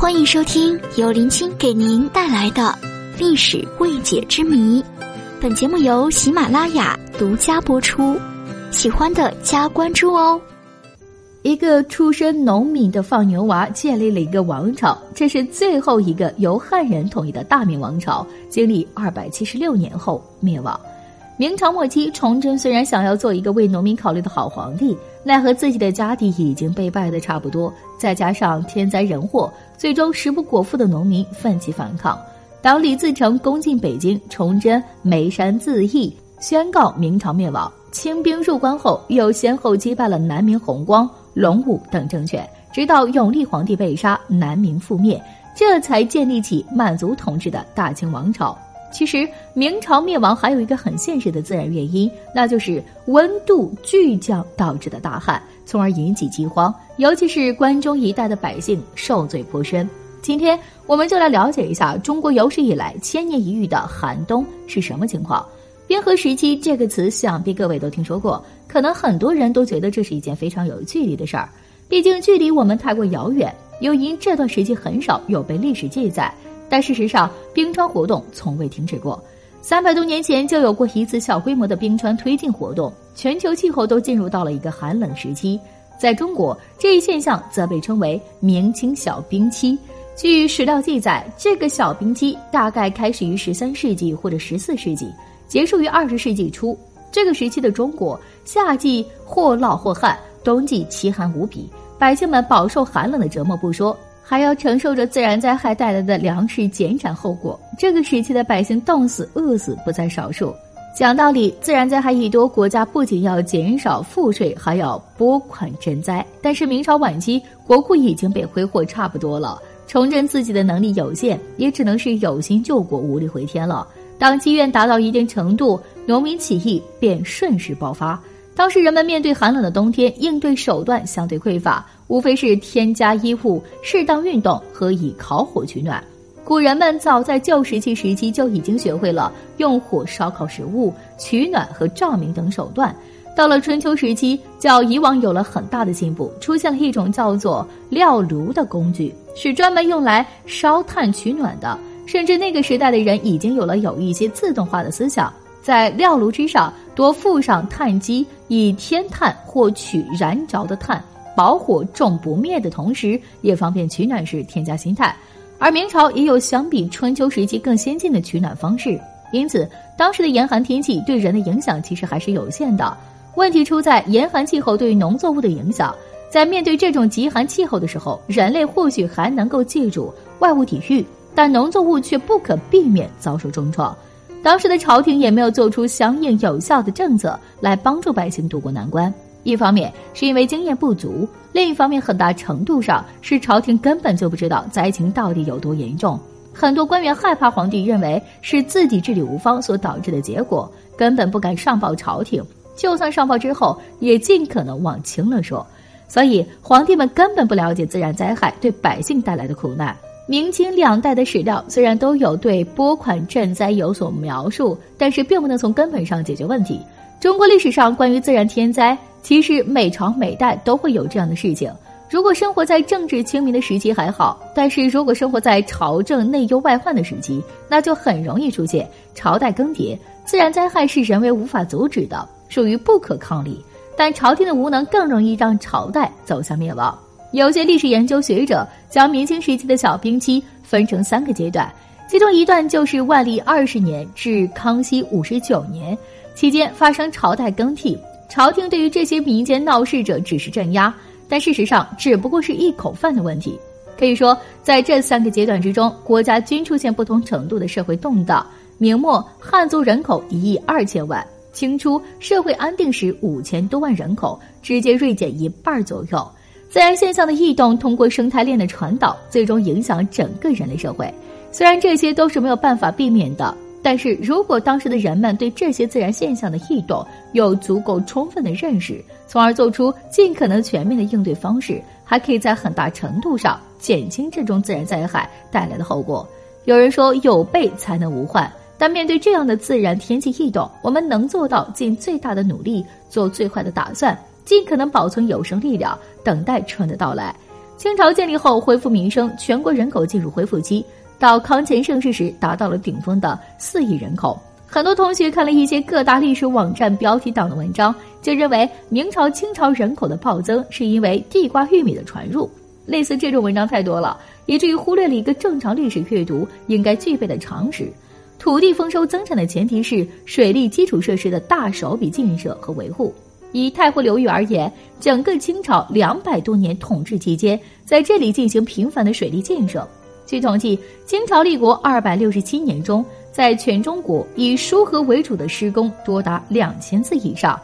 欢迎收听由林青给您带来的历史未解之谜。本节目由喜马拉雅独家播出，喜欢的加关注哦。一个出身农民的放牛娃建立了一个王朝，这是最后一个由汉人统一的大明王朝，经历二百七十六年后灭亡。明朝末期，崇祯虽然想要做一个为农民考虑的好皇帝，奈何自己的家底已经被败得差不多，再加上天灾人祸，最终食不果腹的农民奋起反抗。当李自成攻进北京，崇祯眉山自缢，宣告明朝灭亡。清兵入关后，又先后击败了南明弘光、隆武等政权，直到永历皇帝被杀，南明覆灭，这才建立起满族统治的大清王朝。其实，明朝灭亡还有一个很现实的自然原因，那就是温度巨降导致的大旱，从而引起饥荒，尤其是关中一带的百姓受罪颇深。今天，我们就来了解一下中国有史以来千年一遇的寒冬是什么情况。冰河时期这个词，想必各位都听说过，可能很多人都觉得这是一件非常有距离的事儿，毕竟距离我们太过遥远，又因这段时期很少有被历史记载。但事实上，冰川活动从未停止过。三百多年前就有过一次小规模的冰川推进活动，全球气候都进入到了一个寒冷时期。在中国，这一现象则被称为明清小冰期。据史料记载，这个小冰期大概开始于十三世纪或者十四世纪，结束于二十世纪初。这个时期的中国，夏季或涝或旱，冬季奇寒无比，百姓们饱受寒冷的折磨不说。还要承受着自然灾害带来的粮食减产后果，这个时期的百姓冻死、饿死不在少数。讲道理，自然灾害一多，国家不仅要减少赋税，还要拨款赈灾。但是明朝晚期，国库已经被挥霍差不多了，重振自己的能力有限，也只能是有心救国，无力回天了。当积怨达到一定程度，农民起义便顺势爆发。当时人们面对寒冷的冬天，应对手段相对匮乏。无非是添加衣物、适当运动和以烤火取暖。古人们早在旧石器时期就已经学会了用火烧烤食物、取暖和照明等手段。到了春秋时期，较以往有了很大的进步，出现了一种叫做料炉的工具，是专门用来烧炭取暖的。甚至那个时代的人已经有了有一些自动化的思想，在料炉之上多附上炭机，以添炭或取燃着的炭。保火重不灭的同时，也方便取暖时添加新炭。而明朝也有相比春秋时期更先进的取暖方式，因此当时的严寒天气对人的影响其实还是有限的。问题出在严寒气候对农作物的影响。在面对这种极寒气候的时候，人类或许还能够借助外物抵御，但农作物却不可避免遭受重创。当时的朝廷也没有做出相应有效的政策来帮助百姓渡过难关。一方面是因为经验不足，另一方面很大程度上是朝廷根本就不知道灾情到底有多严重。很多官员害怕皇帝认为是自己治理无方所导致的结果，根本不敢上报朝廷。就算上报之后，也尽可能往轻了说。所以皇帝们根本不了解自然灾害对百姓带来的苦难。明清两代的史料虽然都有对拨款赈灾有所描述，但是并不能从根本上解决问题。中国历史上关于自然天灾。其实每朝每代都会有这样的事情。如果生活在政治清明的时期还好，但是如果生活在朝政内忧外患的时期，那就很容易出现朝代更迭。自然灾害是人为无法阻止的，属于不可抗力。但朝廷的无能更容易让朝代走向灭亡。有些历史研究学者将明清时期的小冰期分成三个阶段，其中一段就是万历二十年至康熙五十九年期间发生朝代更替。朝廷对于这些民间闹事者只是镇压，但事实上只不过是一口饭的问题。可以说，在这三个阶段之中，国家均出现不同程度的社会动荡。明末汉族人口一亿二千万，清初社会安定时五千多万人口，直接锐减一半左右。自然现象的异动通过生态链的传导，最终影响整个人类社会。虽然这些都是没有办法避免的。但是如果当时的人们对这些自然现象的异动有足够充分的认识，从而做出尽可能全面的应对方式，还可以在很大程度上减轻这种自然灾害带来的后果。有人说有备才能无患，但面对这样的自然天气异动，我们能做到尽最大的努力，做最坏的打算，尽可能保存有生力量，等待春的到来。清朝建立后恢复民生，全国人口进入恢复期。到康乾盛世时，达到了顶峰的四亿人口。很多同学看了一些各大历史网站标题党的文章，就认为明朝、清朝人口的暴增是因为地瓜玉米的传入。类似这种文章太多了，以至于忽略了一个正常历史阅读应该具备的常识：土地丰收增产的前提是水利基础设施的大手笔建设和维护。以太湖流域而言，整个清朝两百多年统治期间，在这里进行频繁的水利建设。据统计，清朝立国二百六十七年中，在全中国以疏河为主的施工多达两千次以上。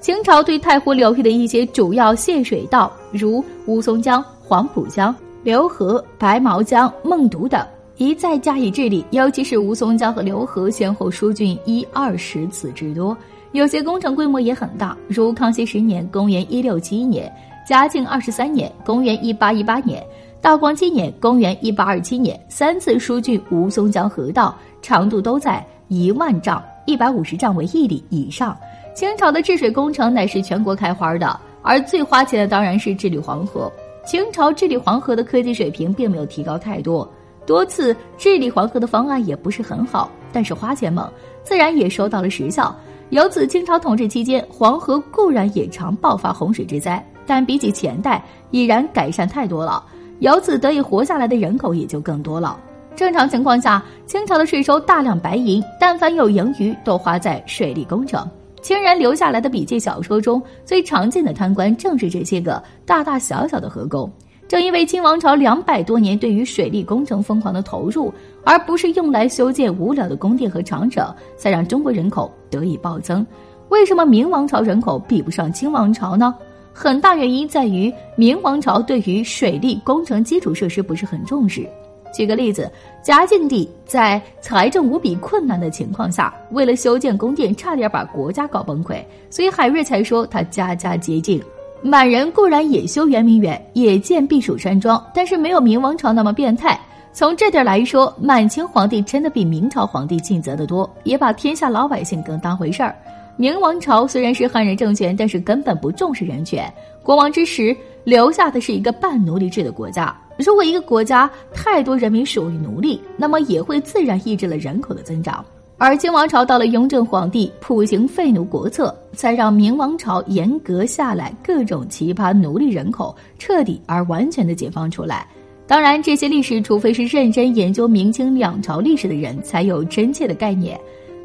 清朝对太湖流域的一些主要泄水道，如乌松江、黄浦江、浏河、白毛江、孟渎等，一再加以治理。尤其是乌松江和浏河，先后疏浚一二十次之多。有些工程规模也很大，如康熙十年（公元一六七一年）、嘉靖二十三年（公元一八一八年）、道光七年（公元一八二七年），三次疏浚吴淞江河道，长度都在一万丈（一百五十丈为一里）以上。清朝的治水工程乃是全国开花的，而最花钱的当然是治理黄河。清朝治理黄河的科技水平并没有提高太多，多次治理黄河的方案也不是很好，但是花钱猛，自然也收到了实效。由此，清朝统治期间，黄河固然也常爆发洪水之灾，但比起前代已然改善太多了。由此得以活下来的人口也就更多了。正常情况下，清朝的税收大量白银，但凡有盈余都花在水利工程。清人留下来的笔记小说中最常见的贪官，正是这些个大大小小的河工。正因为清王朝两百多年对于水利工程疯狂的投入，而不是用来修建无聊的宫殿和长城，才让中国人口得以暴增。为什么明王朝人口比不上清王朝呢？很大原因在于明王朝对于水利工程基础设施不是很重视。举个例子，嘉靖帝在财政无比困难的情况下，为了修建宫殿，差点把国家搞崩溃，所以海瑞才说他家家洁净。满人固然也修圆明园，也建避暑山庄，但是没有明王朝那么变态。从这点来说，满清皇帝真的比明朝皇帝尽责得多，也把天下老百姓更当回事儿。明王朝虽然是汉人政权，但是根本不重视人权，国王之时留下的是一个半奴隶制的国家。如果一个国家太多人民属于奴隶，那么也会自然抑制了人口的增长。而清王朝到了雍正皇帝普行废奴国策，才让明王朝严格下来，各种奇葩奴隶人口彻底而完全的解放出来。当然，这些历史除非是认真研究明清两朝历史的人才有真切的概念。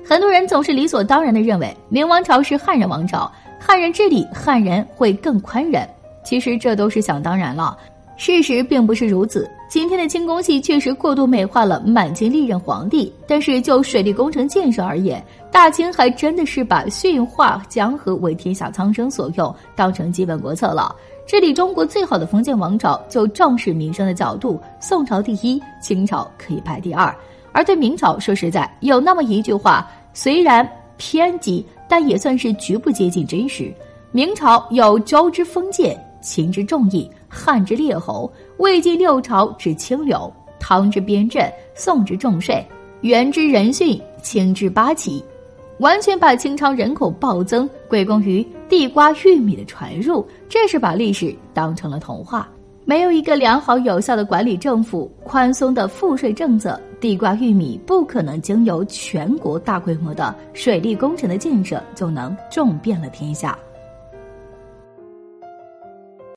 很多人总是理所当然的认为明王朝是汉人王朝，汉人治理，汉人会更宽仁。其实这都是想当然了。事实并不是如此。今天的清宫戏确实过度美化了满清历任皇帝，但是就水利工程建设而言，大清还真的是把驯化江河为天下苍生所用当成基本国策了。治理中国最好的封建王朝，就重视民生的角度，宋朝第一，清朝可以排第二。而对明朝，说实在，有那么一句话，虽然偏激，但也算是局部接近真实。明朝有周之封建，秦之重义。汉之列侯，魏晋六朝之清流，唐之边镇，宋之重税，元之仁训，清之八旗，完全把清朝人口暴增归功于地瓜玉米的传入，这是把历史当成了童话。没有一个良好有效的管理政府，宽松的赋税政策，地瓜玉米不可能经由全国大规模的水利工程的建设就能种遍了天下。